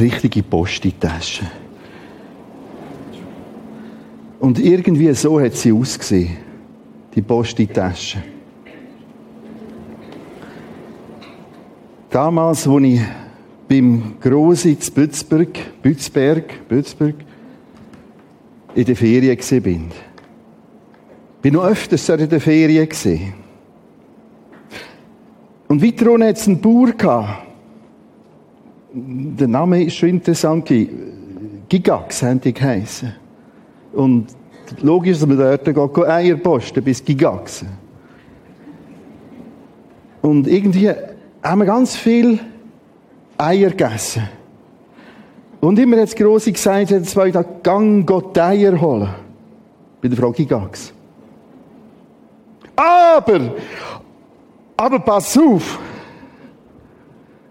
richtige Post in die Tasche. Und irgendwie so hat sie ausgesehen. Die Post in die Tasche. Damals, als ich beim Grosi zu Bützberg, Bützberg, Bützberg, in der Ferien war, bin. Bin noch öfters in der Ferien. Und weiter unten hat es einen Bauer. Der Name ist schon interessant. Gigax haben die geheissen. Und logisch, dass man dort geht, Eier posten bis Gigax. Und irgendwie haben wir ganz viel Eier gegessen. Und immer hat das Grosse gesagt, hat zwei Tage, gang Gott Eier holen. Bei der Frau Gigax. Aber, aber pass auf.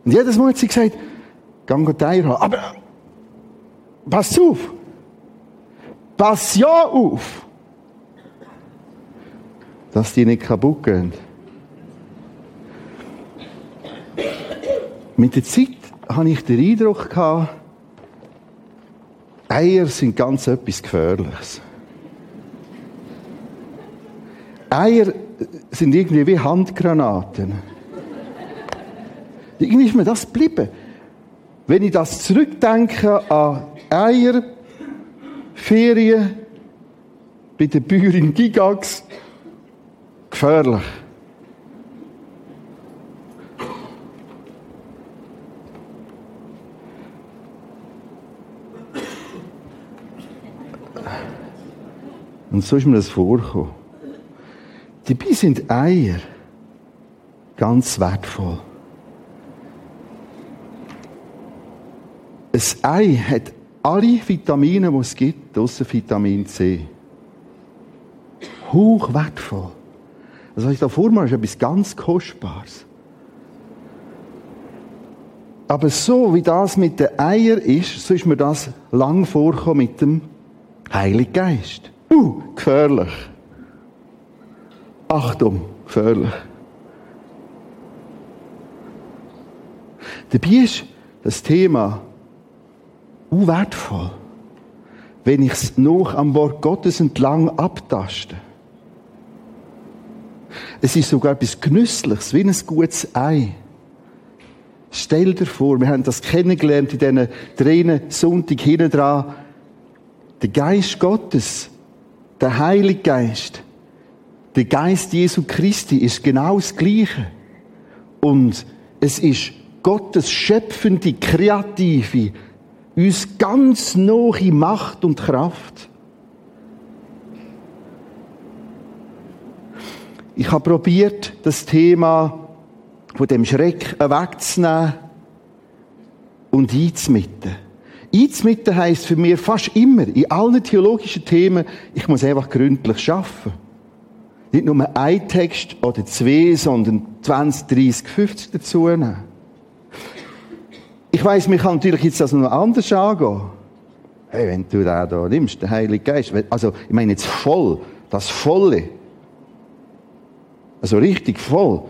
Und jedes Mal hat sie gesagt, gang Gott Eier holen. Aber, pass auf. Pass ja auf. Dass die nicht kaputt gehen. Mit der Zeit habe ich den Eindruck Eier sind ganz etwas Gefährliches. Eier sind irgendwie wie Handgranaten. Irgendwie ist mir das geblieben. Wenn ich das zurückdenke an Eier, Ferien, bei der Bäuerin Gigax, gefährlich. Und so ist mir das vorgekommen. Dabei sind Eier ganz wertvoll. Ein Ei hat alle Vitamine, die es gibt, außer Vitamin C. Hoch wertvoll. Das, was ich da vor mir ist etwas ganz Kostbares. Aber so wie das mit den Eiern ist, so ist mir das lang vorgekommen mit dem Heiligen Geist. Uh, gefährlich. Achtung, gefährlich. Dabei ist das Thema uh, wertvoll, wenn ich es noch am Wort Gottes entlang abtaste. Es ist sogar etwas Genüssliches, wie ein gutes Ei. Stell dir vor, wir haben das kennengelernt in diesen Tränen Sonntag hinten dran. Der Geist Gottes der Heilige Geist, der Geist Jesu Christi ist genau das Gleiche. Und es ist Gottes schöpfende, kreative, uns ganz nahe Macht und Kraft. Ich habe probiert, das Thema von dem Schreck wegzunehmen und einzumitten. Einzumitten heisst für mich fast immer, in allen theologischen Themen, ich muss einfach gründlich schaffen. Nicht nur ein Text oder zwei, sondern 20, 30, 50 dazu nehmen. Ich weiss, man kann natürlich jetzt das noch anders angehen. Hey, wenn du da, da nimmst, den Heiligen Geist, also, ich meine jetzt voll, das Volle. Also richtig voll.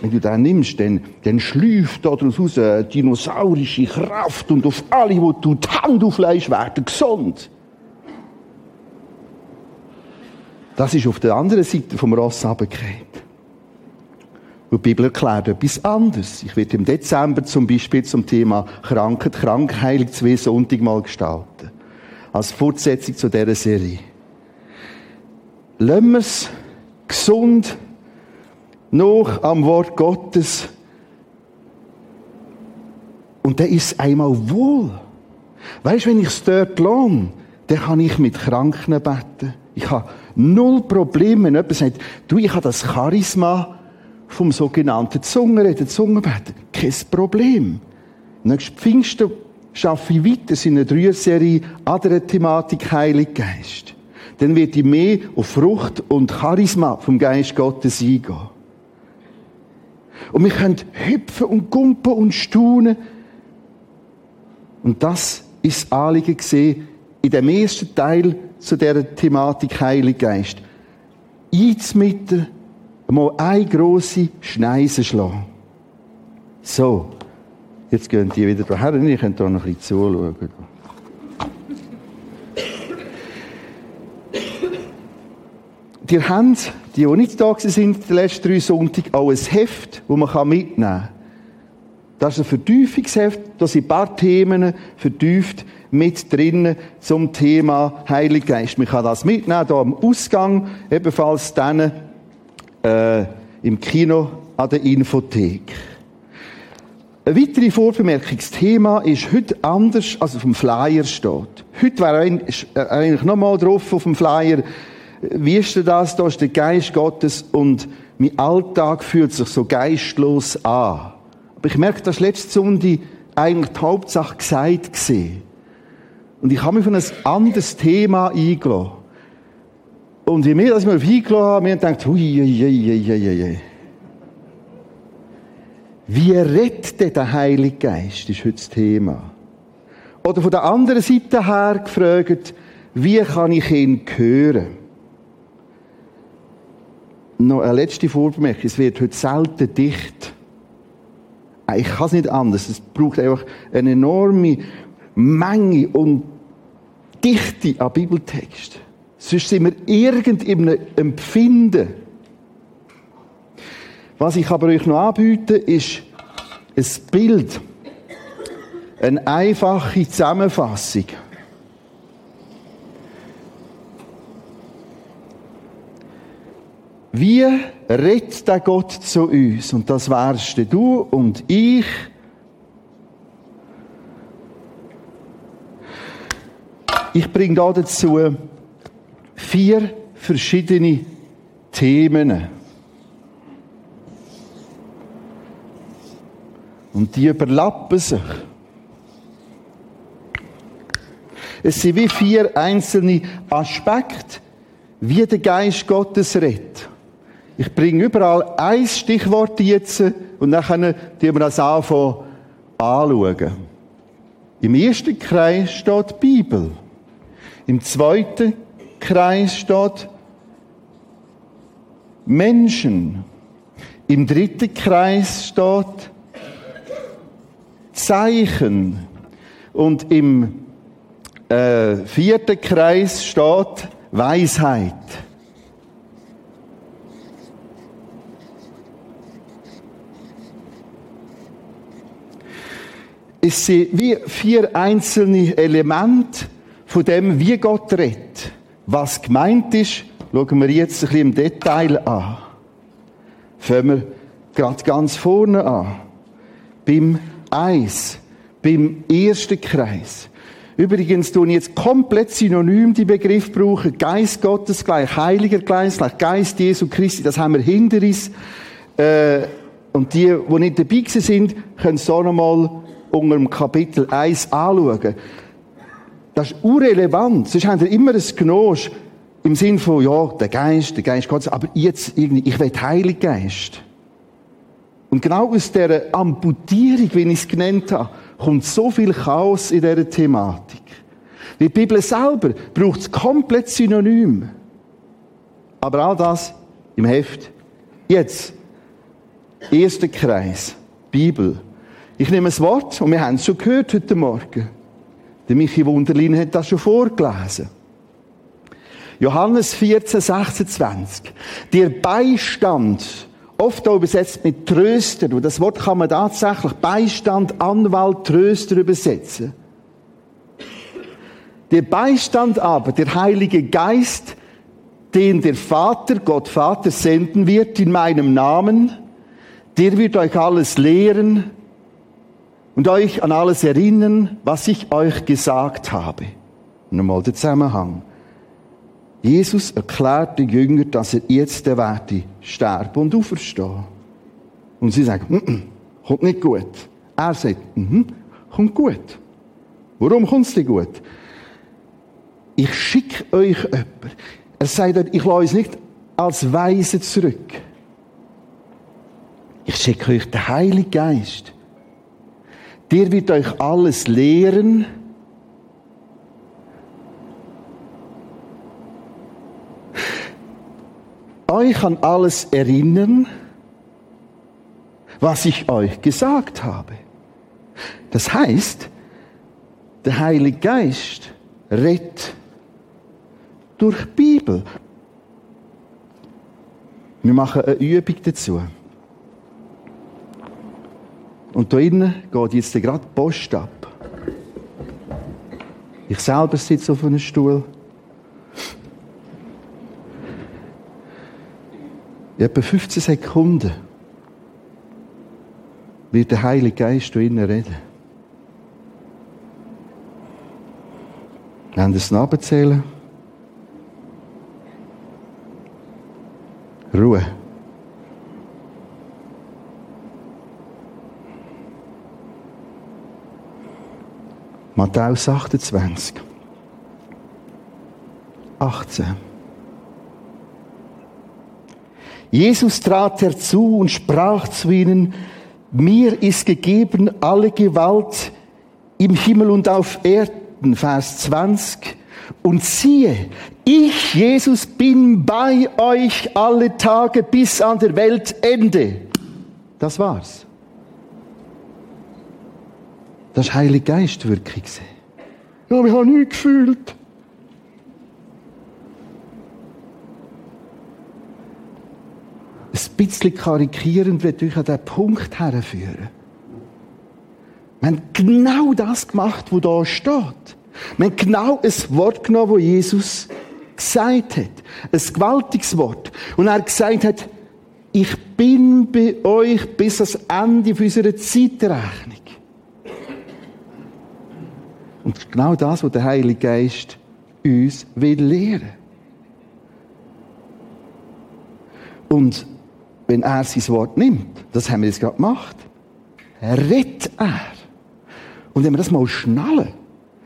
Wenn du den nimmst, dann, dann schlüpft daraus raus eine dinosaurische Kraft und auf alle, die du die Hand aufleist, werden gesund. Das ist auf der anderen Seite vom Ross runtergefallen. Und die Bibel erklärt etwas anderes. Ich werde im Dezember zum Beispiel zum Thema Krankheit, Krankheilung zwei Sonntag mal gestalten. Als Fortsetzung zu dieser Serie. Lassen wir es gesund noch am Wort Gottes. Und dann ist es einmal wohl. Weißt, du, wenn ich es dort lohne, dann kann ich mit Kranken beten. Ich habe null Probleme, wenn jemand sagt, du, ich habe das Charisma vom sogenannten Zungenreden, Zungenbeten. Kein Problem. Nächstes Pfingsten schaffe ich weiter seine Drei-Serie andere Thematik Heilig Geist. Dann wird ich mehr auf Frucht und Charisma vom Geist Gottes eingehen. Und wir können hüpfen und gumpen und staunen. Und das ist das Anliegen gesehen in dem ersten Teil zu dieser Thematik Heilig Geist. Einzumitten, mal eine grosse Schneise schlagen. So. Jetzt gehen die wieder daher. Ich könnte da noch ein bisschen zuschauen. Die haben, die, die nicht da sind, die letzten drei Sonntage, auch ein Heft, das man mitnehmen kann. Das ist ein Vertiefungsheft, da sind ein paar Themen vertieft mit drinnen zum Thema Heiliger Geist. Man kann das mitnehmen, hier am Ausgang, ebenfalls dann äh, im Kino an der Infothek. Eine weitere Vorbemerkung. Das Thema ist heute anders, als auf dem Flyer steht. Heute wäre eigentlich nochmal drauf auf dem Flyer, wie ist denn das? Da ist der Geist Gottes und mein Alltag fühlt sich so geistlos an. Aber ich merke, dass letzte Sonntag eigentlich die Hauptsache gesagt gesehen. Und ich habe mich von ein anderes Thema eingeladen. Und je mehr, dass ich mich eingeladen habe, mir gedacht, hui. Wie rettet der Heilige Geist, ist heute das Thema. Oder von der anderen Seite her gefragt, wie kann ich ihn hören? Noch eine letzte Vorbemerkung. Es wird heute selten dicht. Ich kann es nicht anders. Es braucht einfach eine enorme Menge und Dichte an Bibeltext. Sonst sind wir irgend in einem Empfinden. Was ich aber euch noch anbiete, ist ein Bild. Eine einfache Zusammenfassung. Wie redet der Gott zu uns? Und das wärst du und ich. Ich bringe da dazu vier verschiedene Themen. Und die überlappen sich. Es sind wie vier einzelne Aspekte, wie der Geist Gottes redet. Ich bringe überall ein Stichwort jetzt und dann können wir das anschauen. Im ersten Kreis steht die Bibel. Im zweiten Kreis steht Menschen. Im dritten Kreis steht Zeichen. Und im äh, vierten Kreis steht Weisheit. Es sind wie vier einzelne Elemente von dem, wie Gott redet. Was gemeint ist, schauen wir jetzt ein bisschen im Detail an. Fangen wir gerade ganz vorne an. Beim Eis, beim ersten Kreis. Übrigens tun jetzt komplett synonym die Begriff brauchen. Geist Gottes gleich, Heiliger Geist gleich, Geist Jesu Christi. Das haben wir hinter uns. Äh, und die, die nicht dabei sind, können so nochmal unter dem Kapitel 1 anschauen. Das ist irrelevant. Sonst haben wir immer ein Genosch im Sinn von, ja, der Geist, der Geist Gottes, aber jetzt irgendwie, ich will Heilig Geist. Und genau aus dieser Amputierung, wie ich es genannt habe, kommt so viel Chaos in dieser Thematik. Die Bibel selber braucht es komplett synonym. Aber all das im Heft. Jetzt, erster Kreis, Bibel. Ich nehme ein Wort, und wir haben es schon gehört heute Morgen. Der Michi Wunderlin hat das schon vorgelesen. Johannes 14, 26. Der Beistand, oft auch übersetzt mit Tröster, und das Wort kann man tatsächlich Beistand, Anwalt, Tröster übersetzen. Der Beistand aber, der Heilige Geist, den der Vater, Gott Vater, senden wird in meinem Namen, der wird euch alles lehren und euch an alles erinnern, was ich euch gesagt habe. Nochmal der Zusammenhang. Jesus erklärt den Jüngern, dass er jetzt werde sterben und auferstehen. Und sie sagen, mm -mm, kommt nicht gut. Er sagt, mm kommt gut. Warum kommt es nicht gut? Ich schicke euch jemanden. Er sagt, ich lasse uns nicht als Weise zurück. Ich schicke euch den Heiligen Geist. Der wird euch alles lehren. Euch an alles erinnern, was ich euch gesagt habe. Das heißt, der Heilige Geist redet durch die Bibel. Wir machen eine Übung dazu. Und da innen geht jetzt gerade die Post ab. Ich selber sitze auf einem Stuhl. In etwa 15 Sekunden wird der Heilige Geist hier innen reden. Haben das nachzählen. Ruhe. Matthäus 28. 18. Jesus trat herzu und sprach zu ihnen, mir ist gegeben alle Gewalt im Himmel und auf Erden, Vers 20. Und siehe, ich, Jesus, bin bei euch alle Tage bis an der Weltende. Das war's. Das war Heilige Geistwirkung. Ja, wir haben nie gefühlt. Ein bisschen karikierend wird euch an diesen Punkt herführen. Wir haben genau das gemacht, was da steht. Wir haben genau ein Wort genommen, das Jesus gesagt hat. Ein gewaltiges Wort. Und er gesagt hat, ich bin bei euch bis ans Ende unserer Zeitrechnung. Und genau das, was der Heilige Geist uns will lehren. Und wenn er sein Wort nimmt, das haben wir jetzt gerade gemacht, redet er. Und wenn wir das mal schnallen,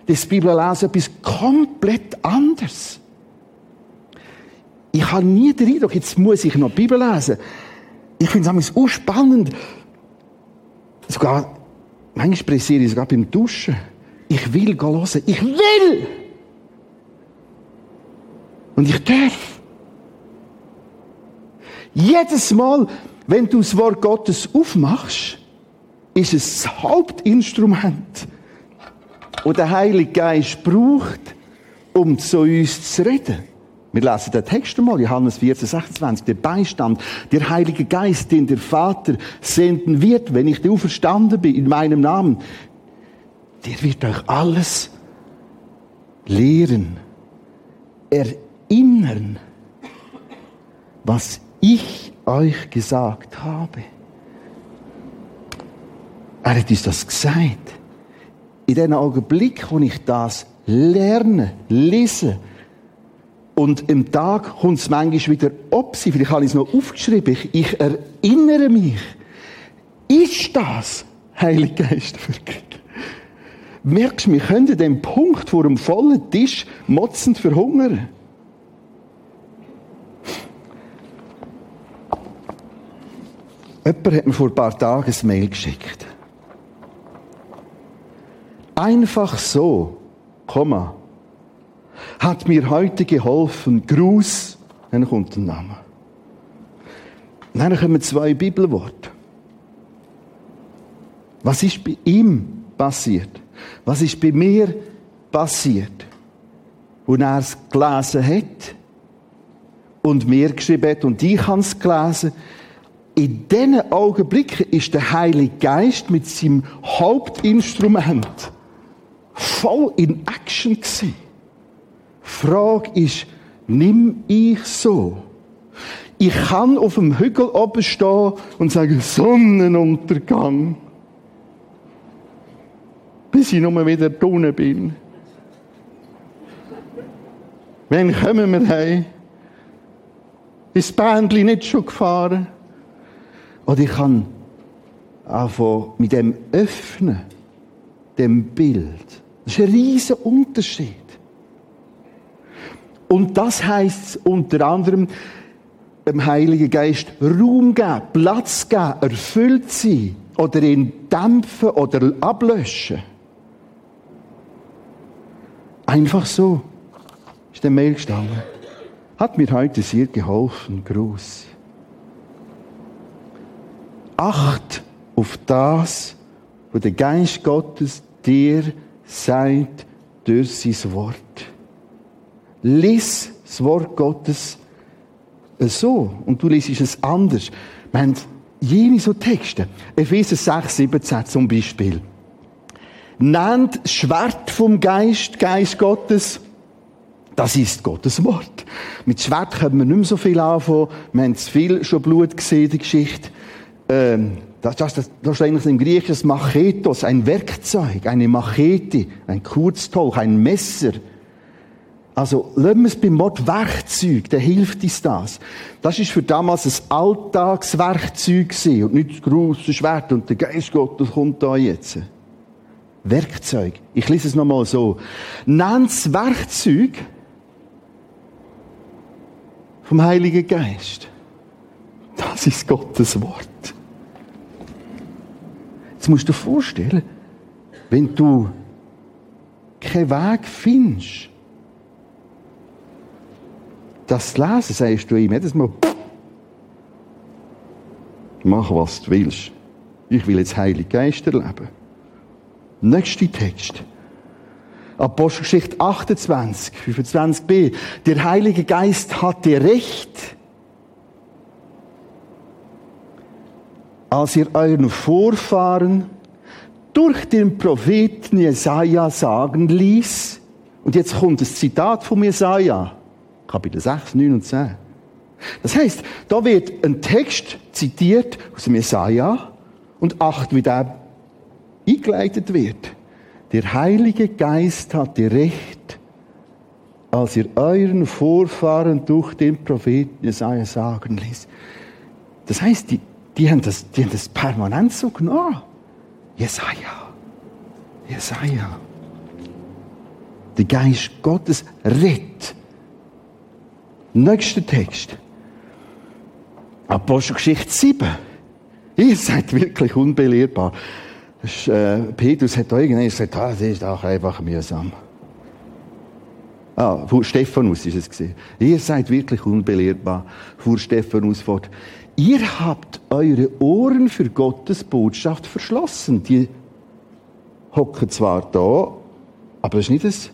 das Bibellesen etwas komplett anderes. Ich habe nie den Eindruck, jetzt muss ich noch Bibel lesen. Ich finde es auch spannend. Sogar, manchmal pressiere ich sogar beim Duschen. Ich will hören. Ich will! Und ich darf. Jedes Mal, wenn du das Wort Gottes aufmachst, ist es das Hauptinstrument, das der Heilige Geist braucht, um zu uns zu reden. Wir lesen den Text einmal, Johannes 14, 26. Der Beistand, der Heilige Geist, den der Vater senden wird, wenn ich auferstanden bin, in meinem Namen, der wird euch alles lehren, erinnern, was ich euch gesagt habe. Er hat uns das gesagt. In dem Augenblick, wo ich das lerne, lese, und im Tag kommt es manchmal wieder ob sie, vielleicht habe ich es noch aufgeschrieben, ich, ich erinnere mich. Ist das Heilige Geist wirklich? Merkst du, wir können an Punkt vor dem vollen Tisch motzend verhungern. Jemand hat mir vor ein paar Tagen ein Mail geschickt. Einfach so, Komma, hat mir heute geholfen. Gruß, dann kommt der Name. Dann kommen zwei Bibelworte. Was ist bei ihm passiert? Was ist bei mir passiert? Und er es gelesen hat und mir geschrieben hat und ich habe es gelesen. In diesen Augenblicken ist der Heilige Geist mit seinem Hauptinstrument voll in Action gewesen. Frage ist, nimm ich so? Ich kann auf dem Hügel oben stehen und sagen, Sonnenuntergang bis ich nur wieder unten bin. Wann kommen wir heim? Ist das Bändchen nicht schon gefahren? Oder ich kann anfangen mit dem Öffnen, dem Bild. Das ist ein riesiger Unterschied. Und das heißt unter anderem, dem Heiligen Geist Raum geben, Platz geben, erfüllt sein oder ihn dämpfen oder ablöschen. Einfach so ist der Mail gestanden. Hat mir heute sehr geholfen. Gruß. Acht auf das, wo der Geist Gottes dir sagt durch sein Wort. Lies das Wort Gottes so und du liest es anders. Wir haben jene so Texte. Epheser 6, 17 zum Beispiel. Nennt Schwert vom Geist, Geist Gottes, das ist Gottes Wort. Mit Schwert können wir nicht mehr so viel anfangen. Wir haben zu viel schon Blut gesehen, der Geschichte. Ähm, das, das, das, das ist eigentlich im Griechischen Machetos, ein Werkzeug, eine Machete, ein Kurztolch, ein Messer. Also, lassen wir es beim Wort Werkzeug, der hilft uns das. Das ist für damals ein Alltagswerkzeug gewesen und nicht das grosse Schwert und der Geist Gottes kommt da jetzt. Werkzeug. Ich lese es nochmal so. Nennt es Werkzeug vom Heiligen Geist. Das ist Gottes Wort. Jetzt musst du dir vorstellen, wenn du keinen Weg findest, das zu lesen, sagst du ihm jedes Mal, mach was du willst. Ich will jetzt Heilige Geist erleben. Nächster Text. Apostelgeschichte 28, 25b. Der Heilige Geist hatte Recht, als ihr euren Vorfahren durch den Propheten Jesaja sagen ließ, und jetzt kommt das Zitat von Jesaja, Kapitel 6, 9 und 10. Das heißt, da wird ein Text zitiert aus dem Jesaja und acht, wie der eingeleitet wird. Der Heilige Geist hatte Recht, als ihr euren Vorfahren durch den Propheten Jesaja sagen ließ. Das heißt, die, die, haben das, die haben das permanent so genommen. Jesaja. Jesaja. Der Geist Gottes rettet Nächster Text. Apostelgeschichte 7. Ihr seid wirklich unbelehrbar. Äh, Petrus hat da irgendwann gesagt, ah, das ist auch einfach mühsam. Ah, fuhr Stephanus ist es gesehen. Ihr seid wirklich unbelehrbar, fuhr Stephanus fort. Ihr habt eure Ohren für Gottes Botschaft verschlossen. Die hocken zwar da, aber es ist nicht das,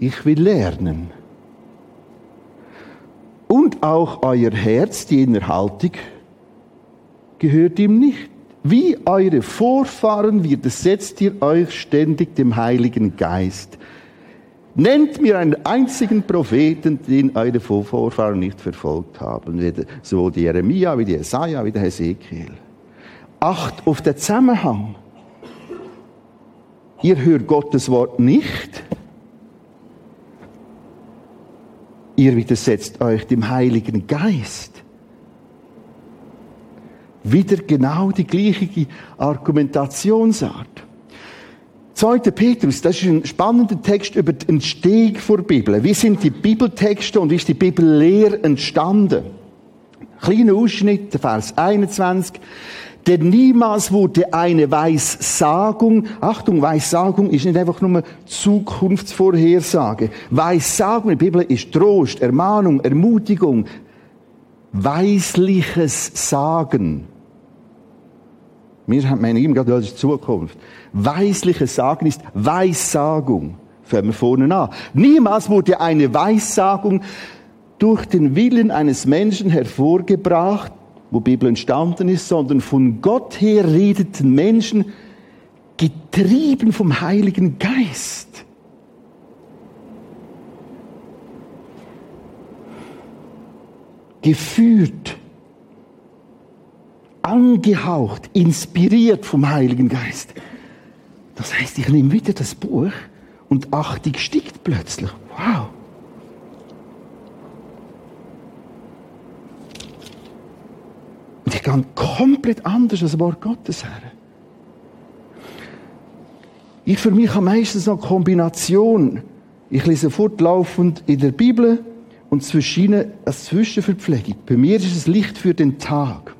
ich will lernen und auch euer Herz, die Innerhaltung, gehört ihm nicht. Wie eure Vorfahren widersetzt ihr euch ständig dem Heiligen Geist. Nennt mir einen einzigen Propheten, den eure Vorfahren nicht verfolgt haben. Sowohl die Jeremia, wie die Jesaja, wie der Hesekiel. Acht auf den Zusammenhang. Ihr hört Gottes Wort nicht, Ihr widersetzt euch dem Heiligen Geist. Wieder genau die gleiche Argumentationsart. 2. Petrus, das ist ein spannender Text über den Entstehung der Bibel. Wie sind die Bibeltexte und wie ist die Bibellehre entstanden? Kleiner Ausschnitt, Vers 21. Denn niemals wurde eine Weissagung, Achtung, Weissagung ist nicht einfach nur Zukunftsvorhersage. Weissagung in der Bibel ist Trost, Ermahnung, Ermutigung, weisliches Sagen. Wir meinen immer gerade, das ist Zukunft. Weisliches Sagen ist Weissagung. Fangen wir vorne an. Niemals wurde eine Weissagung durch den Willen eines Menschen hervorgebracht, wo Bibel entstanden ist, sondern von Gott her redeten Menschen, getrieben vom Heiligen Geist. Geführt, angehaucht, inspiriert vom Heiligen Geist. Das heißt, ich nehme wieder das Buch und achtig stickt plötzlich. Wow. Und ich gehe komplett anders als das Wort Gottes her. Ich für mich habe meistens eine Kombination. Ich lese fortlaufend in der Bibel und zwischen als Zwischenverpflegung. Bei mir ist es Licht für den Tag.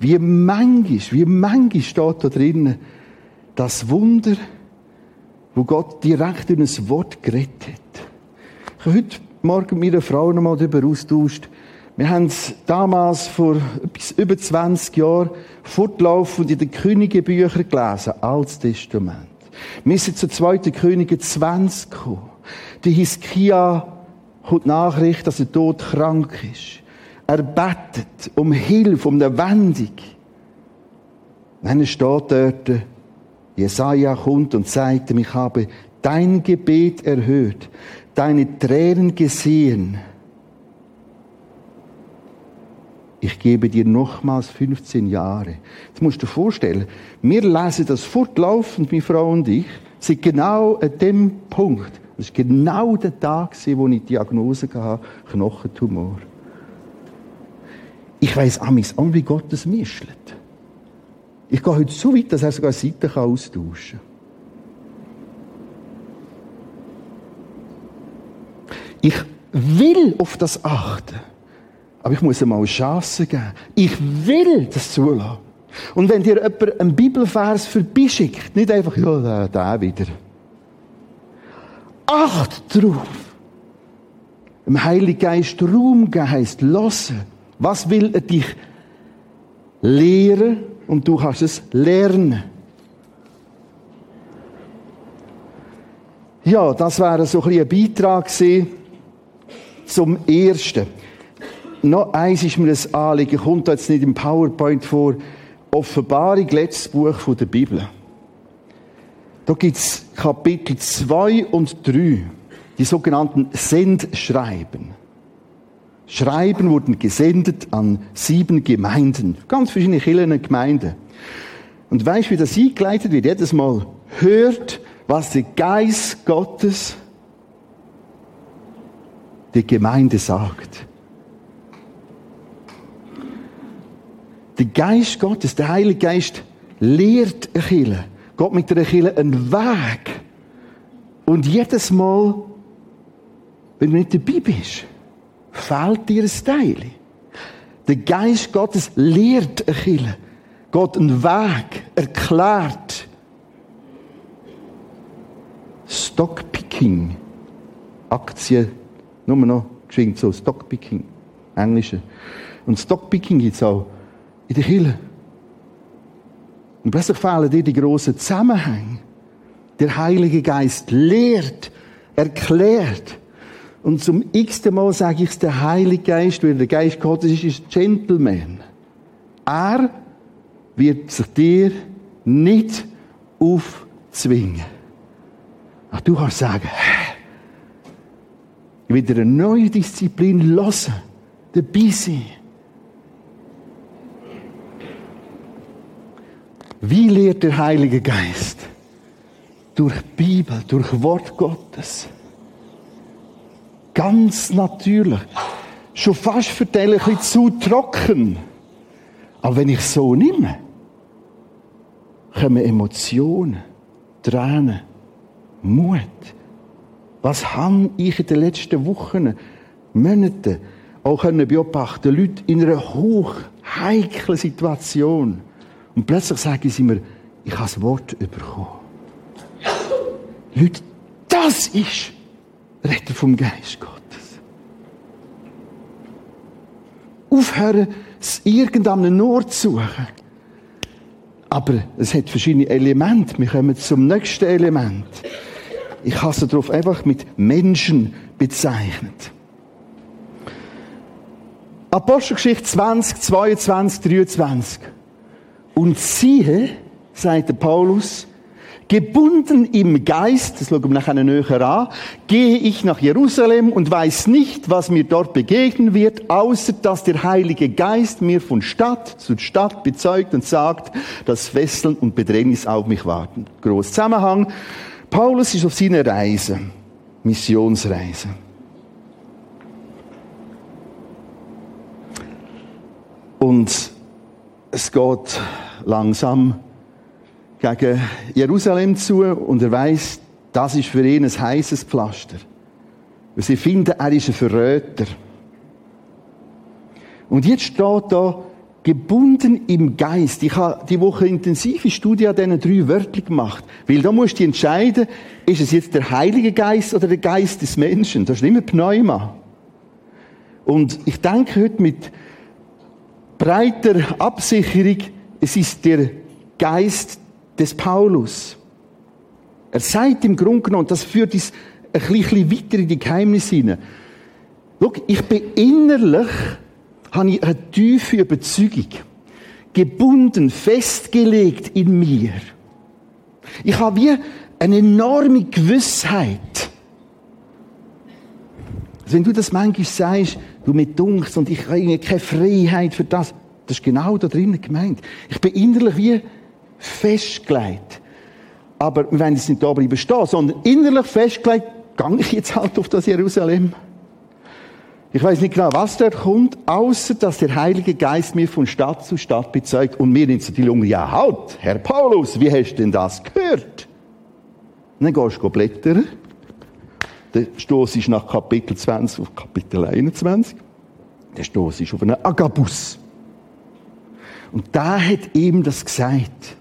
Wie manchmal, wie manchmal steht da drinnen das Wunder, wo Gott direkt in ein Wort gerettet hat. Ich habe heute Morgen mit einer Frau noch mal darüber austauscht, Wir haben es damals vor über 20 Jahren fortlaufend in den Königebüchern gelesen, Altes Testament. Wir sind zu 2. Könige 20 gekommen. Der Hiskia hat die Nachricht, dass er tot krank ist. Er betet um Hilfe, um eine Wendung. Dann steht dort, Jesaja kommt und sagt ihm, ich habe dein Gebet erhört, deine Tränen gesehen. Ich gebe dir nochmals 15 Jahre. Jetzt musst du dir vorstellen, wir lesen das fortlaufend, meine Frau und ich, sind genau an dem Punkt. Das war genau der Tag, wo ich die Diagnose hatte, Knochentumor. Ich weiss amigs an, wie Gott das mischt. Ich gehe heute so weit, dass er sogar Seiten austauschen kann. Ich will auf das achten. Aber ich muss ihm mal Chance geben. Ich will das zulassen. Und wenn dir jemand einen Bibelvers vorbeischickt, nicht einfach, ja, da wieder. Acht drauf. Im Heiligen Geist Raum geben heisst, hören. Was will er dich lehren und du kannst es lernen. Ja, das wäre so ein, ein Beitrag zum Ersten. Noch eins ist mir ein Anliegen, kommt jetzt nicht im PowerPoint vor. Offenbarung, letztes Buch der Bibel. Da gibt es Kapitel 2 und 3, die sogenannten Sendschreiben. Schreiben wurden gesendet an sieben Gemeinden, ganz verschiedene Kirchen Gemeinden. Und weißt du, wie das eingeleitet wird? Jedes Mal hört, was der Geist Gottes der Gemeinde sagt. Der Geist Gottes, der Heilige Geist, lehrt eine Kirche. Gott mit der Kirche einen Weg. Und jedes Mal, wenn du nicht dabei bist, fehlt dir ein Teil. Der Geist Gottes lehrt ein Kirche. Gott einen Weg erklärt. Stockpicking. Aktien, nur noch geschwind so, Stockpicking. Englische. Und Stockpicking gibt es auch in der Kirche. Und plötzlich fehlen dir die grossen Zusammenhänge. Der Heilige Geist lehrt, erklärt. Und zum x-ten Mal sage ich es, der Heilige Geist, weil der Geist Gottes ist, ist Gentleman. Er wird sich dir nicht aufzwingen. Ach, du kannst sagen, ich will eine neue Disziplin hören, dabei sein. Wie lehrt der Heilige Geist? Durch Bibel, durch Wort Gottes. Ganz natürlich. Schon fast für die ein bisschen zu trocken. Aber wenn ich so nehme, kommen Emotionen, Tränen, Mut. Was habe ich in den letzten Wochen, Monaten auch können beobachten, Leute in einer hoch heiklen Situation. Und plötzlich sagen sie mir, ich habe das Wort bekommen. Leute, das ist Retter vom Geist Gottes. Aufhören, es irgendeinem Ort zu suchen. Aber es hat verschiedene Elemente. Wir kommen zum nächsten Element. Ich habe es darauf einfach mit Menschen bezeichnet. Apostelgeschichte 20, 22, 23. Und siehe, sagt Paulus, Gebunden im Geist, das schauen wir nachher näher an, gehe ich nach Jerusalem und weiß nicht, was mir dort begegnen wird, außer dass der Heilige Geist mir von Stadt zu Stadt bezeugt und sagt, dass Fesseln und Bedrängnis auf mich warten. Groß Zusammenhang. Paulus ist auf seiner Reise, Missionsreise. Und es geht langsam gegen Jerusalem zu und er weiß, das ist für ihn ein heißes Pflaster. Weil sie finden, er ist ein Verräter. Und jetzt steht da, gebunden im Geist. Ich habe die Woche intensive Studie an diesen drei Wörtern gemacht. Weil da musst du entscheiden, ist es jetzt der Heilige Geist oder der Geist des Menschen? Das ist immer Pneuma. Und ich denke heute mit breiter Absicherung, es ist der Geist des Paulus. Er sagt im Grunde genommen, das führt uns ein bisschen weiter in die Geheimnisse hinein. Schau, ich bin innerlich, habe ich eine tiefe Überzeugung. Gebunden, festgelegt in mir. Ich habe wie eine enorme Gewissheit. Also wenn du das manchmal sagst, du mit Dunks und ich habe keine Freiheit für das, das ist genau da drinnen gemeint. Ich bin innerlich wie festgelegt. Aber wir wollen jetzt nicht da bleiben stehen, sondern innerlich festgelegt, gehe ich jetzt halt auf das Jerusalem. Ich weiß nicht genau, was dort kommt, außer dass der Heilige Geist mir von Stadt zu Stadt bezeugt und mir in die Lunge, ja halt, Herr Paulus, wie hast du denn das gehört? Und dann gehst du blättern. Der Stoß ist nach Kapitel 20 auf Kapitel 21. Der Stoß ist auf einen Agabus. Und da hat ihm das gesagt.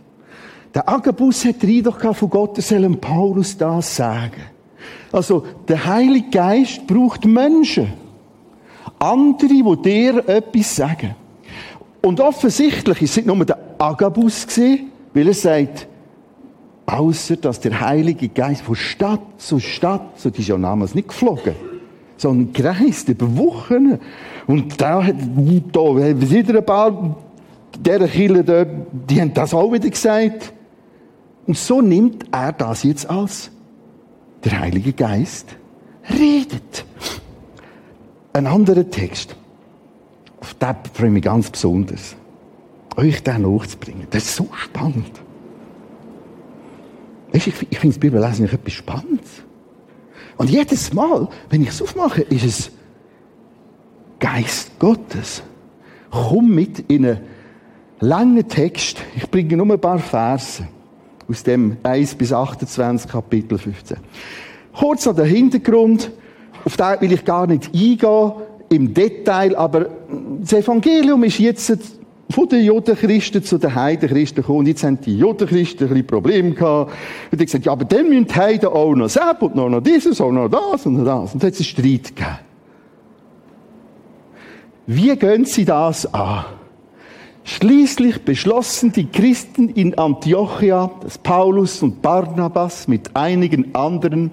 Der Agabus hat den Eindruck von Gott, er soll Paulus das sagen. Also, der Heilige Geist braucht Menschen. Andere, die dir etwas sagen. Und offensichtlich ist es nicht nur der Agabus gewesen, weil er sagt, außer dass der Heilige Geist von Stadt zu Stadt, so die ist ja damals nicht geflogen, sondern gereist über Wochen. Und da hat, da wieder ein paar Killer dort, die haben das auch wieder gesagt. Und so nimmt er das jetzt als der Heilige Geist redet. Ein anderer Text, auf den freue ich mich ganz besonders, euch den nachzubringen. Das ist so spannend. Weißt, ich, ich finde das Bibellesen etwas Spannendes. Und jedes Mal, wenn ich es aufmache, ist es Geist Gottes. Komm mit in einen langen Text. Ich bringe nur ein paar Verse aus dem 1 bis 28 Kapitel 15. Kurz an den Hintergrund, auf den will ich gar nicht eingehen im Detail, aber das Evangelium ist jetzt von den Judenchristen zu den Heidenchristen gekommen. Jetzt haben die Judenchristen ein bisschen Probleme gehabt. Und die gesagt, ja, aber dann müssen die Heiden auch noch selbst und noch dieses und noch das und noch das. Und dann hat es einen Streit gegeben. Wie gehen sie das an? Schließlich beschlossen die Christen in Antiochia, dass Paulus und Barnabas mit einigen anderen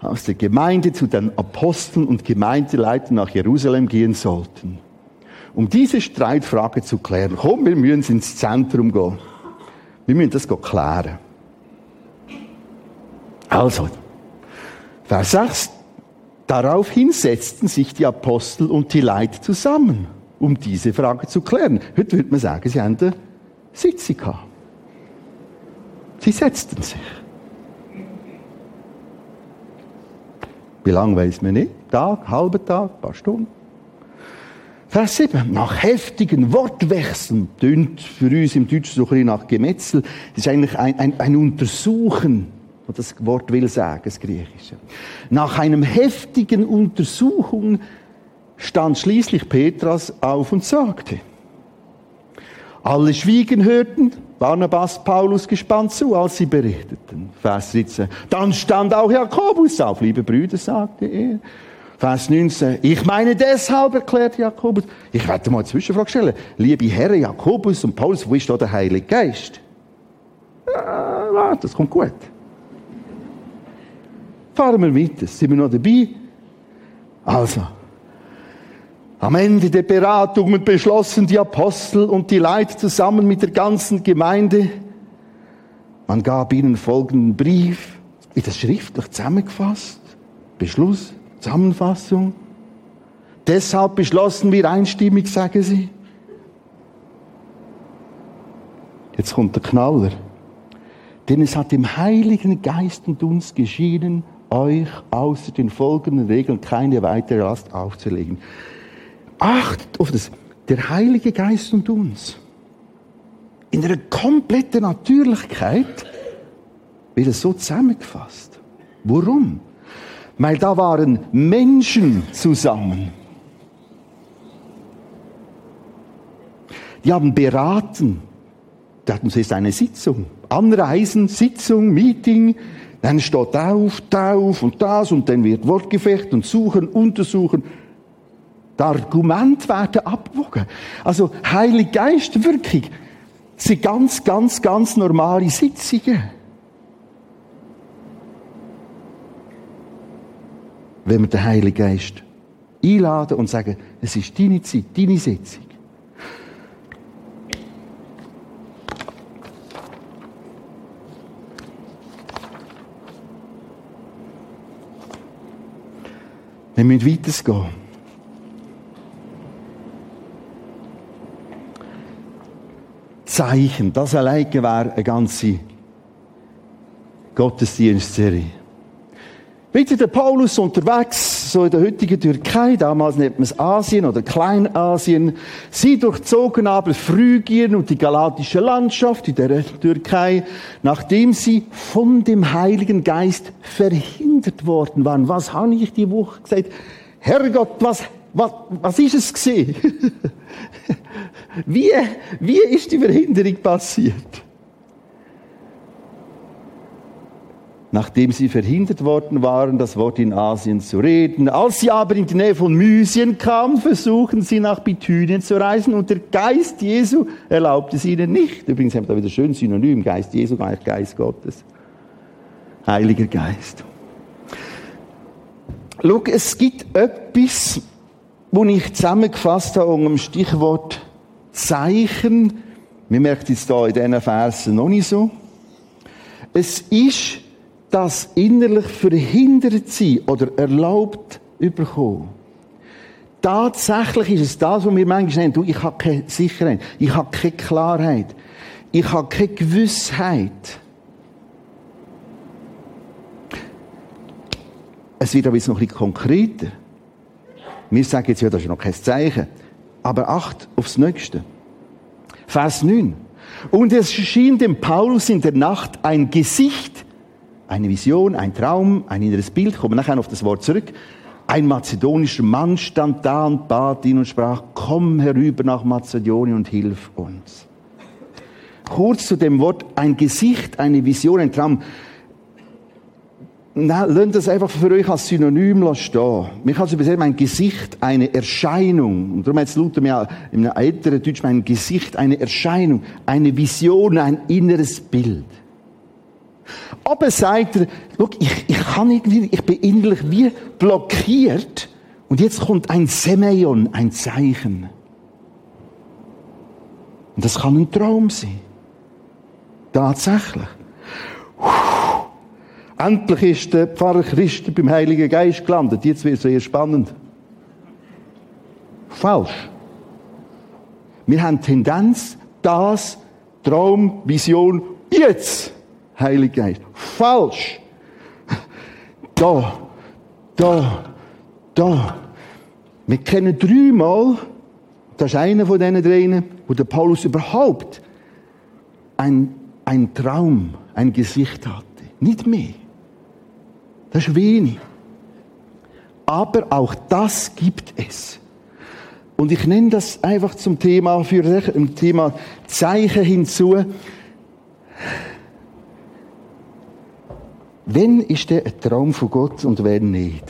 aus der Gemeinde zu den Aposteln und Gemeindeleitern nach Jerusalem gehen sollten, um diese Streitfrage zu klären. Komm, wir müssen ins Zentrum gehen. Wir müssen das klären. Also, Vers 6. Daraufhin setzten sich die Apostel und die Leiter zusammen um diese Frage zu klären. Heute würde man sagen, sie haben eine Sitzung gehabt. Sie setzten sich. Wie lange weiß man nicht? Tag, halber Tag, paar Stunden. Vers 7. Nach heftigen Wortwechseln, tönt für uns im Deutschen so ein bisschen nach Gemetzel, das ist eigentlich ein, ein, ein Untersuchen, was das Wort will sagen, das Griechische. Nach einem heftigen Untersuchen stand schließlich Petras auf und sagte, alle schwiegen hörten, Barnabas, Paulus gespannt zu, als sie berichteten. Vers 17. Dann stand auch Jakobus auf, liebe Brüder, sagte er. Vers 19. Ich meine deshalb, erklärt Jakobus. Ich werde mal eine Zwischenfrage stellen. Liebe Herren Jakobus und Paulus, wo ist da der Heilige Geist? Ja, das kommt gut. Fahren wir weiter. Sind wir noch dabei? Also, am Ende der Beratungen beschlossen die Apostel und die Leiter zusammen mit der ganzen Gemeinde, man gab ihnen folgenden Brief, ist das schriftlich zusammengefasst? Beschluss, Zusammenfassung. Deshalb beschlossen wir einstimmig, sagen sie. Jetzt kommt der Knaller. Denn es hat dem Heiligen Geist und uns geschienen, euch außer den folgenden Regeln keine weitere Last aufzulegen achtet auf das. Der Heilige Geist und uns. In einer kompletten Natürlichkeit wird es so zusammengefasst. Warum? Weil da waren Menschen zusammen. Die haben beraten. Da hatten sie eine Sitzung. Anreisen, Sitzung, Meeting. Dann steht auf, da auf und das und dann wird Wortgefecht und suchen, untersuchen. Die Argumente werden abgewogen. Also, Heilige Geistwirkung sind ganz, ganz, ganz normale Sitzungen. Wenn wir den Heiligen Geist einladen und sagen, es ist deine Zeit, deine Sitzung. Wir müssen weitergehen. Zeichen, das alleine wäre eine ganze Gottesdienstserie. Bitte der Paulus unterwegs, so in der heutigen Türkei, damals nennt man es Asien oder Kleinasien. Sie durchzogen aber Phrygien und die galatische Landschaft in der Türkei, nachdem sie von dem Heiligen Geist verhindert worden waren. Was habe ich die Woche gesagt? Herrgott, was, was, was ist es gesehen? wie, wie ist die Verhinderung passiert? nachdem sie verhindert worden waren, das Wort in Asien zu reden. Als sie aber in die Nähe von Mysien kamen, versuchten sie nach Bithynien zu reisen und der Geist Jesu erlaubte es ihnen nicht. Übrigens haben wir da wieder schön Synonym, Geist Jesu, Geist Gottes. Heiliger Geist. Schau, es gibt etwas, wo ich zusammengefasst habe unter dem Stichwort Zeichen. Wir merken es hier in diesen Versen noch nicht so. Es ist das innerlich verhindert sein oder erlaubt überkommen. Tatsächlich ist es das, was wir manchmal du, ich habe keine Sicherheit, ich habe keine Klarheit, ich habe keine Gewissheit. Es wird aber jetzt noch ein bisschen konkreter. Wir sagen jetzt, ja, das ist noch kein Zeichen. Aber acht aufs Nächste. Vers 9. Und es schien dem Paulus in der Nacht ein Gesicht eine Vision, ein Traum, ein inneres Bild, kommen nachher auf das Wort zurück. Ein mazedonischer Mann stand da und bat ihn und sprach, komm herüber nach Mazedonien und hilf uns. Kurz zu dem Wort, ein Gesicht, eine Vision, ein Traum. Na, lasst das einfach für euch als Synonym stehen. Mich kann es übersetzen, ein Gesicht, eine Erscheinung. Und darum hat Luther mir in einem älteren Deutsch ein Gesicht, eine Erscheinung, eine Vision, ein inneres Bild. Aber sagt er, schau, ich, ich kann irgendwie, ich bin innerlich wie blockiert. Und jetzt kommt ein Semeion, ein Zeichen. Und das kann ein Traum sein. Tatsächlich. Endlich ist der Pfarrer Christen beim Heiligen Geist gelandet. Jetzt wird es sehr spannend. Falsch. Wir haben Tendenz, das Traum, Vision, jetzt Heilige Geist. Falsch. Da, da, da. Wir kennen dreimal, das ist einer von diesen dreien, wo der Paulus überhaupt ein, ein Traum, ein Gesicht hatte. Nicht mehr. Das ist wenig. Aber auch das gibt es. Und ich nenne das einfach zum Thema, für ein Thema Zeichen hinzu. Wenn ist der ein Traum von Gott und wenn nicht?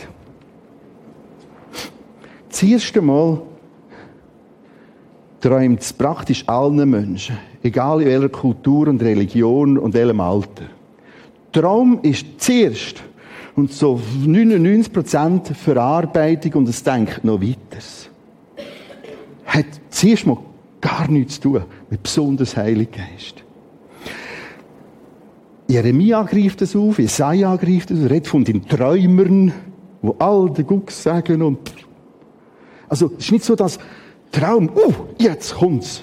Das erste Mal träumt es praktisch allen Menschen, egal in welcher Kultur und Religion und welchem Alter. Traum ist zuerst und so 99% Verarbeitung und es denkt noch weiter. Hat zuerst mal gar nichts zu tun mit besonders Heiligen Geist. Jeremia greift es auf, Jesaja greift es auf, redet von den Träumern, wo all die Gucks sagen und, also, es ist nicht so, dass Traum, uh, jetzt kommt's.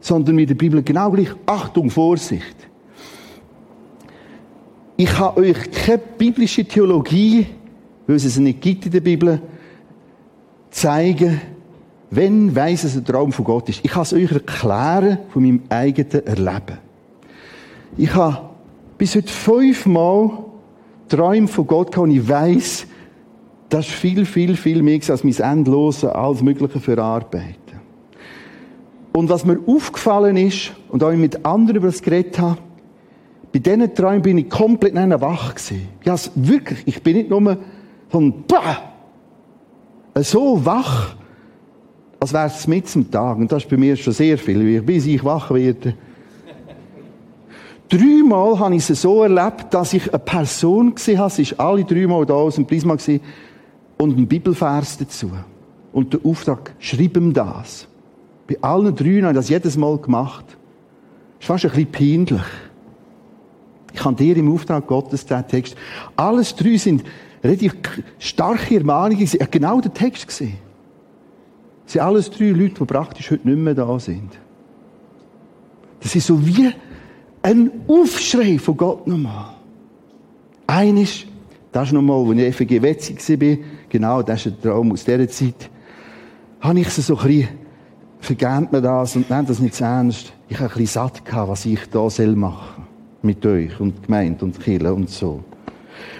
Sondern mit der Bibel genau gleich, Achtung, Vorsicht. Ich habe euch keine biblische Theologie, weil es es nicht gibt in der Bibel, zeigen, wenn weiss es ein Traum von Gott ist. Ich kann es euch erklären von meinem eigenen Erleben. Ich habe bis heute fünfmal Träume von Gott gehabt und ich weiss, das ist viel, viel, viel mehr als mein endlose, alles Mögliche verarbeiten. Und was mir aufgefallen ist, und auch mit anderen über das geredet habe, bei diesen Träumen bin ich komplett wach gewesen. Ja, wirklich, ich bin nicht nur von, bah! so wach, als wäre es mit zum Tag. Und das ist bei mir schon sehr viel, bis ich wach werde. Dreimal habe ich es so erlebt, dass ich eine Person gesehen habe, sie ist alle dreimal da aus dem Prisma gewesen, und einen Bibelvers dazu. Und der Auftrag, schreib ihm das. Bei allen drei habe ich das jedes Mal gemacht. Das ist fast ein bisschen peinlich. Ich habe dir im Auftrag Gottes den Text. Alles drei sind relativ starke Ermahnungen. Ich habe genau den Text gesehen. Das sind alles drei Leute, die praktisch heute nicht mehr da sind. Das ist so wie ein Aufschrei von Gott nochmal. Eines, das ist nochmal, als ich FG Wetzig war, genau, das ist ein Traum aus dieser Zeit, habe ich so ein bisschen, vergebt mir das und nehmt das nicht zu ernst. Ich habe ein bisschen satt gehabt, was ich da soll machen. Mit euch und Gemeinde und Kille und so.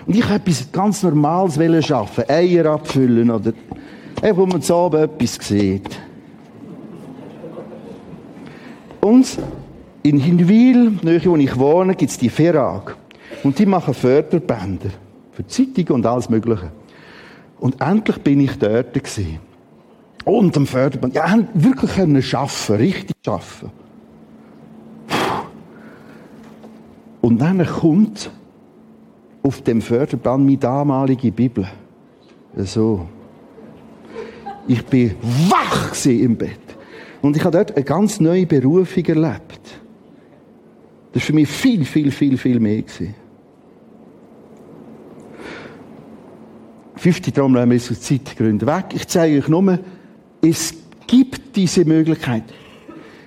Und ich habe etwas ganz Normales schaffen, Eier abfüllen oder, einfach, wo man so etwas sieht. Und in Hinwil, nahe wo ich wohne, gibt es die Ferag. Und die machen Förderbänder. Für Zeitungen und alles Mögliche. Und endlich bin ich dort gewesen. Und am Förderband. Ja, wirklich können schaffen, richtig schaffen. Und dann kommt auf dem Förderband meine damalige Bibel. So. Ich bin wach im Bett. Und ich habe dort eine ganz neue Berufung erlebt. Das war für mich viel, viel, viel, viel mehr. Fünfte Trommel haben wir aus Zeitgründen weg. Ich zeige euch nur, es gibt diese Möglichkeit.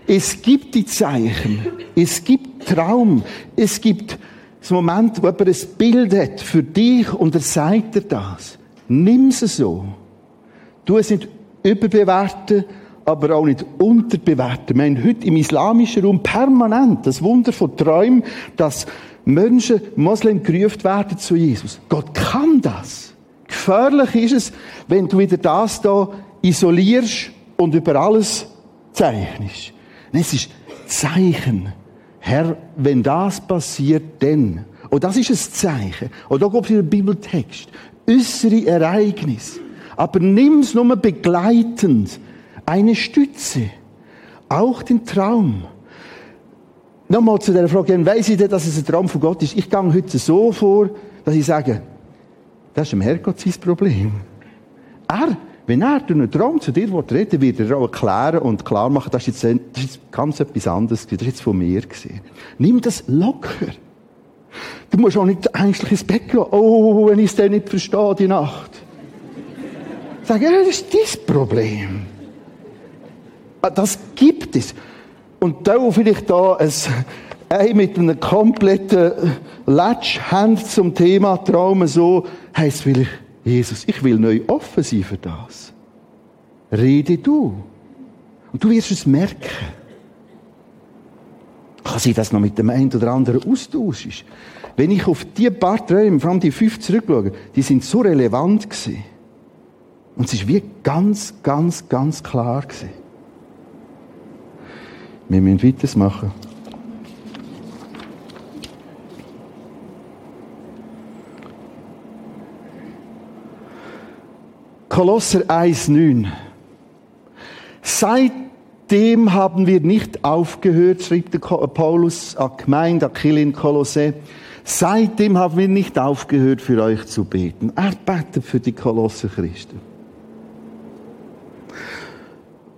Es gibt die Zeichen. Es gibt Traum. Es gibt das Moment, wo jemand ein Bild hat für dich und er sagt dir das. Nimm es so. Du es nicht überbewerten, aber auch nicht unterbewerten. Wir haben heute im islamischen Raum permanent das Wunder von Träumen, dass Menschen, Moslem gerufen werden zu Jesus. Gott kann das. Gefährlich ist es, wenn du wieder das da isolierst und über alles zeichnest. Es ist Zeichen. Herr, wenn das passiert, dann. Und das ist ein Zeichen. Und da kommt wieder ein Bibeltext. Äußere Ereignis. Aber nimm es nur begleitend eine Stütze. Auch den Traum. Nochmal zu der Frage, weiss ich denn, dass es ein Traum von Gott ist? Ich gehe heute so vor, dass ich sage, das ist dem Herrgott sein Problem. Er, wenn er durch einen Traum zu dir reden wird er auch erklären und klar machen, das ist jetzt, das ist ganz etwas anderes, das ist jetzt von mir gewesen. Nimm das locker. Du musst auch nicht ängstlich ins Bett gehen. Oh, wenn ich es dann nicht verstehe, die Nacht. Sag, ja, das ist dein Problem. Ah, das gibt es. Und da, vielleicht da ein, ein mit einem kompletten Latsch haben zum Thema Traum so, heisst vielleicht, Jesus, ich will neu offen sein für das. Rede du. Und du wirst es merken. Kann sich das noch mit dem einen oder anderen austauschen? Wenn ich auf die paar Träume, vor allem die fünf zurückschaue, die sind so relevant gewesen. Und es ist wie ganz, ganz, ganz klar gewesen. Wir müssen weitermachen. Kolosser 1,9. Seitdem haben wir nicht aufgehört, schrieb der Paulus an Gemeinde, Achille in Kolosse. Seitdem haben wir nicht aufgehört, für euch zu beten. Er betet für die Kolosser Christen.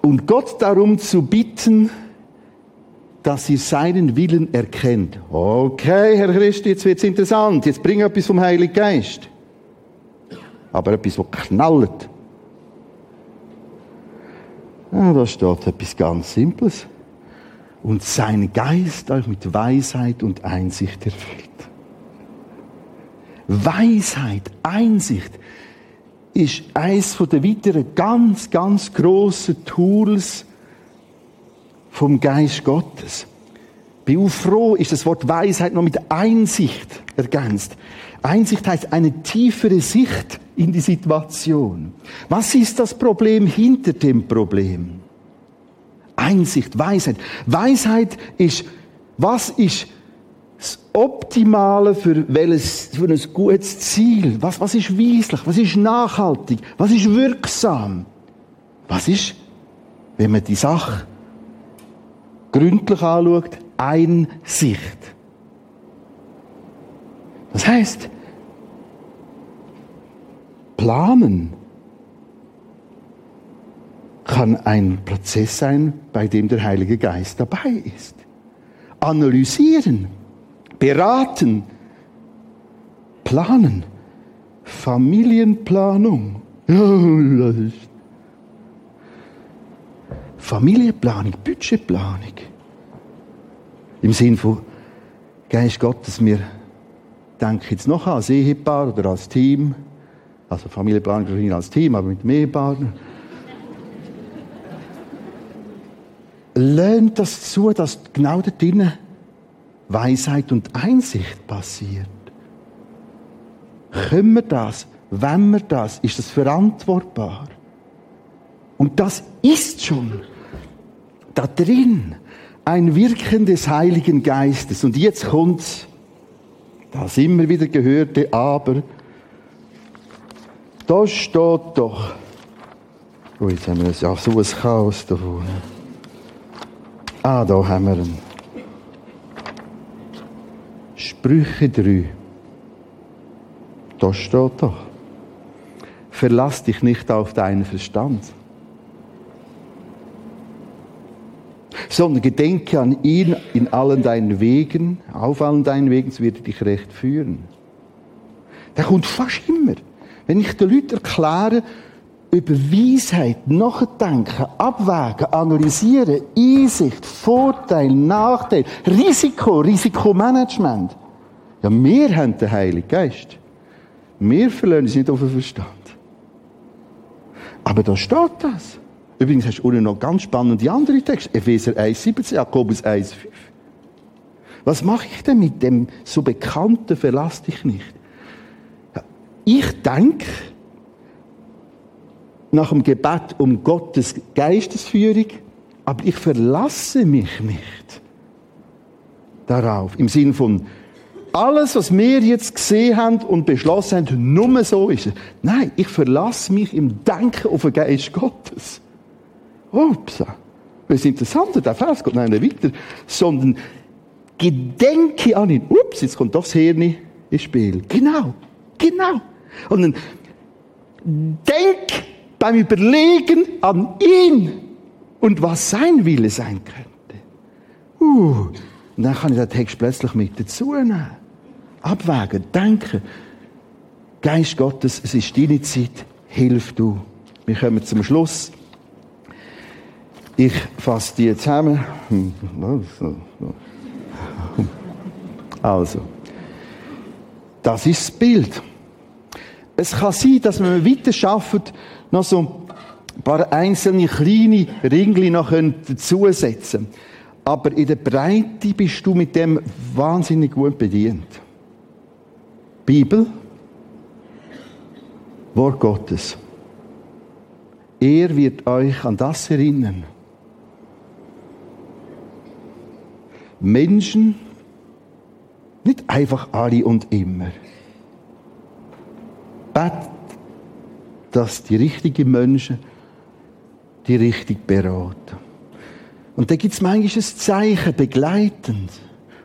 Und Gott darum zu bitten, dass ihr seinen Willen erkennt. Okay, Herr Christ, jetzt wird's interessant. Jetzt bring etwas vom Heiligen Geist. Aber etwas, was knallt. Ja, da steht etwas ganz Simples. Und sein Geist euch mit Weisheit und Einsicht erfüllt. Weisheit, Einsicht ist eines den weiteren ganz, ganz grossen Tools, vom Geist Gottes. Bin auch froh, ist das Wort Weisheit noch mit Einsicht ergänzt. Einsicht heißt eine tiefere Sicht in die Situation. Was ist das Problem hinter dem Problem? Einsicht, Weisheit. Weisheit ist, was ist das Optimale für, welches, für ein gutes Ziel. Was, was ist weislich? Was ist nachhaltig? Was ist wirksam? Was ist, wenn man die Sache gründlich anschaut, Einsicht? Das heißt, planen kann ein Prozess sein, bei dem der Heilige Geist dabei ist. Analysieren, beraten, planen, Familienplanung. Familienplanung, Budgetplanung. Im Sinn von Geist Gottes, wir denken jetzt noch als Ehepaar oder als Team, also Familienplanung als Team, aber mit dem Ehepartner. lernt das zu, dass genau da drinnen Weisheit und Einsicht passiert. Können wir das? Wenn wir das? Ist das verantwortbar? Und das ist schon da drin ein Wirken des Heiligen Geistes. Und jetzt kommt's, das immer wieder gehörte, aber da steht doch, oh, jetzt haben wir ja so ein Chaos da vorne. Ah, da haben wir ihn. Sprüche 3. Da steht doch. Verlass dich nicht auf deinen Verstand, sondern gedenke an ihn in allen deinen Wegen, auf allen deinen Wegen, so wird dich recht führen. Der kommt fast immer. Wenn ich den Leuten erkläre, über Weisheit nachdenken, abwägen, analysieren, Einsicht, Vorteil, Nachteil, Risiko, Risikomanagement. Ja, wir haben den Heiligen Geist. Wir verlieren es nicht auf den Verstand. Aber da steht das. Übrigens hast du unten noch ganz spannende andere Texte. Epheser 1,17, Jakobus 1,5. Was mache ich denn mit dem so bekannten Verlass dich nicht? Ich denke, nach dem Gebet um Gottes Geistesführung, aber ich verlasse mich nicht darauf. Im Sinn von, alles, was wir jetzt gesehen haben und beschlossen haben, nur so ist es. Nein, ich verlasse mich im Denken auf den Geist Gottes. Ups. Das ist interessant, der Vers geht nicht weiter. Sondern gedenke an ihn. Ups, jetzt kommt doch das Hirn ins Spiel. Genau, genau. Und dann denk beim Überlegen an ihn und was sein Wille sein könnte. Uh, und dann kann ich den Text plötzlich mit dazu nehmen. Abwägen, denken. Geist Gottes, es ist deine Zeit, hilf du. Wir kommen zum Schluss. Ich fasse die zusammen. Also, das ist das Bild. Es kann sein, dass wir weiter schaffen, noch so ein paar einzelne kleine Ringli noch dazusetzen Aber in der Breite bist du mit dem wahnsinnig gut bedient. Bibel, Wort Gottes. Er wird euch an das erinnern. Menschen, nicht einfach alle und immer. Bet dass die richtigen Menschen die richtig beraten. Und da gibt es manchmal ein Zeichen, begleitend.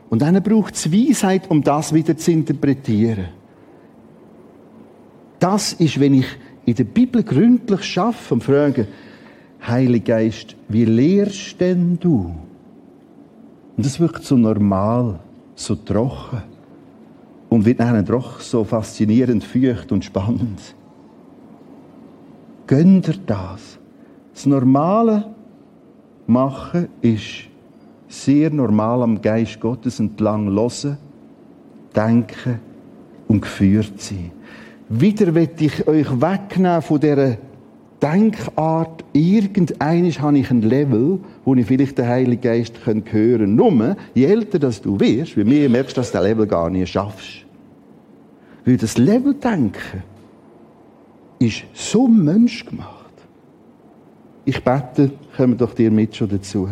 Und dann braucht es Weisheit, um das wieder zu interpretieren. Das ist, wenn ich in der Bibel gründlich schaffe und frage, Heiliger Geist, wie lehrst denn du? Und das wirkt so normal, so trocken. Und wird nachher doch so faszinierend, feucht und spannend. Gönnt ihr das? Das Normale machen ist sehr normal am Geist Gottes entlang hören, denken und geführt sein. Wieder will ich euch wegnehmen von dieser Denkart. Irgendeines habe ich ein Level, wo ich vielleicht den Heiligen Geist hören kann. Nur, je älter das du wirst, wie mehr merkst dass du das Level gar nicht schaffst. Weil das Level denken ist so menschgemacht. Ich bete, kommen doch dir mit schon dazu.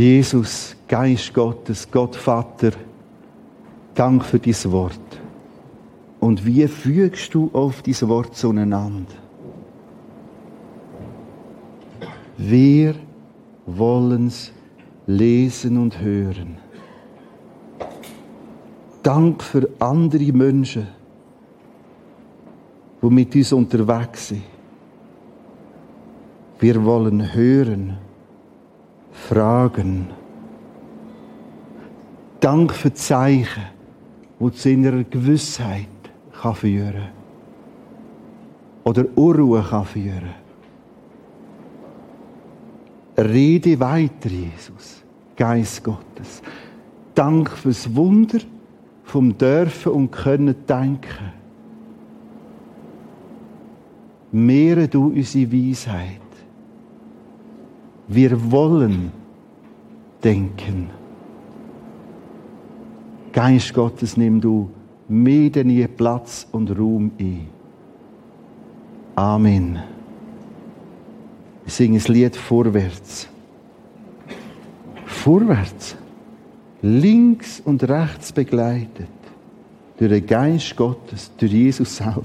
Jesus, Geist Gottes, Gott Vater, Dank für dein Wort. Und wie fügst du auf dieses Wort zueinander? Wir wollen's lesen und hören. Dank für andere Menschen, die mit uns unterwegs sind. Wir wollen hören, fragen. Dank für Zeichen, die zu innerer Gewissheit kann führen oder Unruhe kann führen. Rede weiter, Jesus, Geist Gottes. Dank fürs Wunder vom Dürfen und Können denken. Mehre du unsere Weisheit. Wir wollen denken. Geist Gottes, nimm du mehr denn je Platz und Raum ein. Amen. Wir singen das Lied vorwärts. Vorwärts. Links und rechts begleitet. Durch den Geist Gottes, durch Jesus selber.